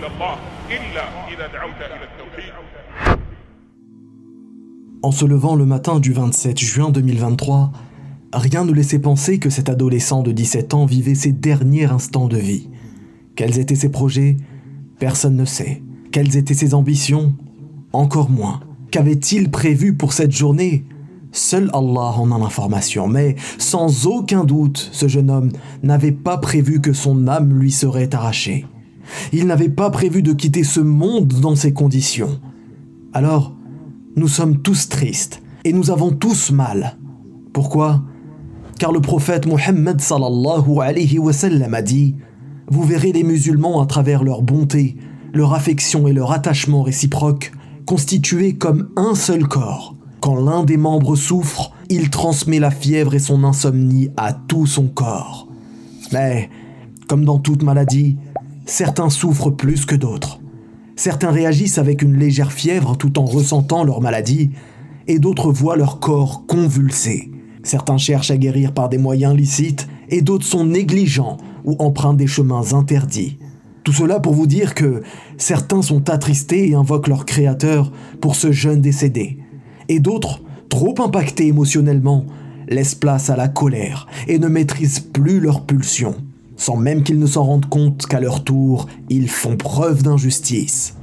إلى الله إلا إذا دعوت إلى التوحيد En se levant le matin du 27 juin 2023, rien ne laissait penser que cet adolescent de 17 ans vivait ses derniers instants de vie. Quels étaient ses projets Personne ne sait. Quelles étaient ses ambitions Encore moins. Qu'avait-il prévu pour cette journée Seul Allah en a l'information, mais sans aucun doute, ce jeune homme n'avait pas prévu que son âme lui serait arrachée. Il n'avait pas prévu de quitter ce monde dans ces conditions. Alors, nous sommes tous tristes et nous avons tous mal. Pourquoi? Car le prophète Mohammed sallallahu alayhi wa a dit Vous verrez les musulmans à travers leur bonté, leur affection et leur attachement réciproque constitués comme un seul corps. Quand l'un des membres souffre, il transmet la fièvre et son insomnie à tout son corps. Mais, comme dans toute maladie, certains souffrent plus que d'autres. Certains réagissent avec une légère fièvre tout en ressentant leur maladie, et d'autres voient leur corps convulsé. Certains cherchent à guérir par des moyens licites, et d'autres sont négligents ou empruntent des chemins interdits. Tout cela pour vous dire que certains sont attristés et invoquent leur créateur pour ce jeune décédé, et d'autres, trop impactés émotionnellement, laissent place à la colère et ne maîtrisent plus leurs pulsions, sans même qu'ils ne s'en rendent compte qu'à leur tour, ils font preuve d'injustice.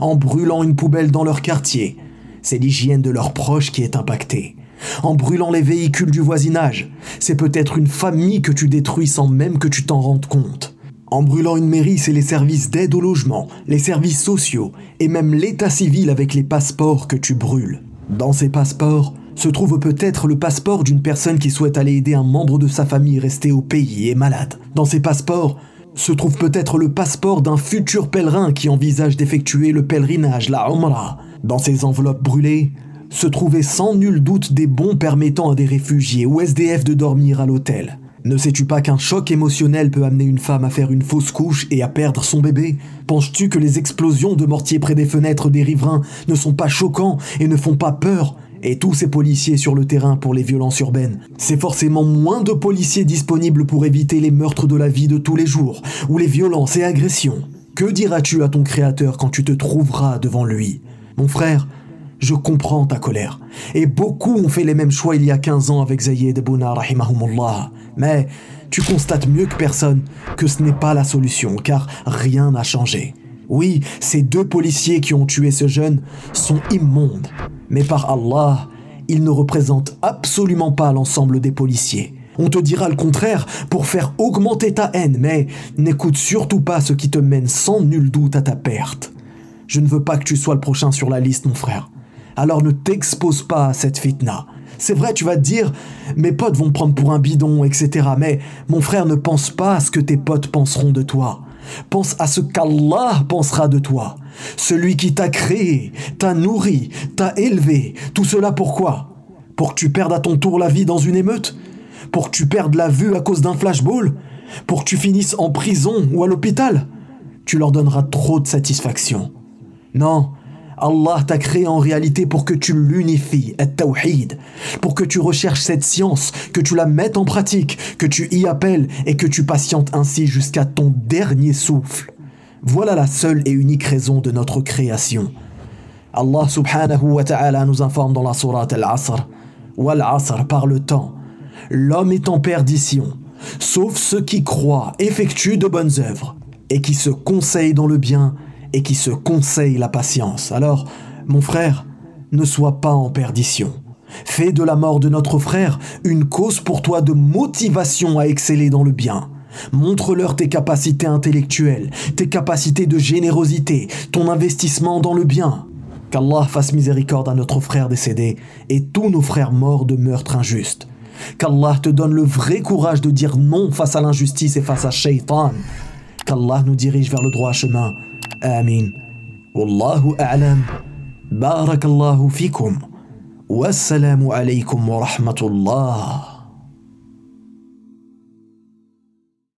En brûlant une poubelle dans leur quartier, c'est l'hygiène de leurs proches qui est impactée. En brûlant les véhicules du voisinage, c'est peut-être une famille que tu détruis sans même que tu t'en rendes compte. En brûlant une mairie, c'est les services d'aide au logement, les services sociaux et même l'état civil avec les passeports que tu brûles. Dans ces passeports se trouve peut-être le passeport d'une personne qui souhaite aller aider un membre de sa famille resté au pays et malade. Dans ces passeports se trouve peut-être le passeport d'un futur pèlerin qui envisage d'effectuer le pèlerinage, la Umrah. Dans ces enveloppes brûlées se trouvaient sans nul doute des bons permettant à des réfugiés ou SDF de dormir à l'hôtel. Ne sais-tu pas qu'un choc émotionnel peut amener une femme à faire une fausse couche et à perdre son bébé? Penses-tu que les explosions de mortiers près des fenêtres des riverains ne sont pas choquants et ne font pas peur Et tous ces policiers sur le terrain pour les violences urbaines, c'est forcément moins de policiers disponibles pour éviter les meurtres de la vie de tous les jours, ou les violences et agressions. Que diras-tu à ton créateur quand tu te trouveras devant lui? Mon frère, je comprends ta colère. Et beaucoup ont fait les mêmes choix il y a 15 ans avec Zayed Bouna rahimahumullah. Mais tu constates mieux que personne que ce n'est pas la solution, car rien n'a changé. Oui, ces deux policiers qui ont tué ce jeune sont immondes, mais par Allah, ils ne représentent absolument pas l'ensemble des policiers. On te dira le contraire pour faire augmenter ta haine, mais n'écoute surtout pas ce qui te mène sans nul doute à ta perte. Je ne veux pas que tu sois le prochain sur la liste, mon frère alors ne t'expose pas à cette fitna. C'est vrai, tu vas te dire, mes potes vont me prendre pour un bidon, etc. Mais mon frère, ne pense pas à ce que tes potes penseront de toi. Pense à ce qu'Allah pensera de toi. Celui qui t'a créé, t'a nourri, t'a élevé. Tout cela pourquoi? Pour que tu perdes à ton tour la vie dans une émeute? Pour que tu perdes la vue à cause d'un flashball? Pour que tu finisses en prison ou à l'hôpital? Tu leur donneras trop de satisfaction. Non, Allah t'a créé en réalité pour que tu l'unifies, at-tawhid, pour que tu recherches cette science, que tu la mettes en pratique, que tu y appelles et que tu patientes ainsi jusqu'à ton dernier souffle. Voilà la seule et unique raison de notre création. Allah subhanahu wa ta'ala nous informe dans la sourate Al-Asr, Wal-Asr par le temps. L'homme est en perdition, sauf ceux qui croient, effectuent de bonnes œuvres et qui se conseillent dans le bien et qui se conseille la patience. Alors, mon frère, ne sois pas en perdition. Fais de la mort de notre frère une cause pour toi de motivation à exceller dans le bien. Montre-leur tes capacités intellectuelles, tes capacités de générosité, ton investissement dans le bien. Qu'Allah fasse miséricorde à notre frère décédé et tous nos frères morts de meurtre injuste. Qu'Allah te donne le vrai courage de dire non face à l'injustice et face à Shaitan. Qu'Allah nous dirige vers le droit chemin. آمين. والله أعلم. بارك الله فيكم. والسلام عليكم ورحمة الله.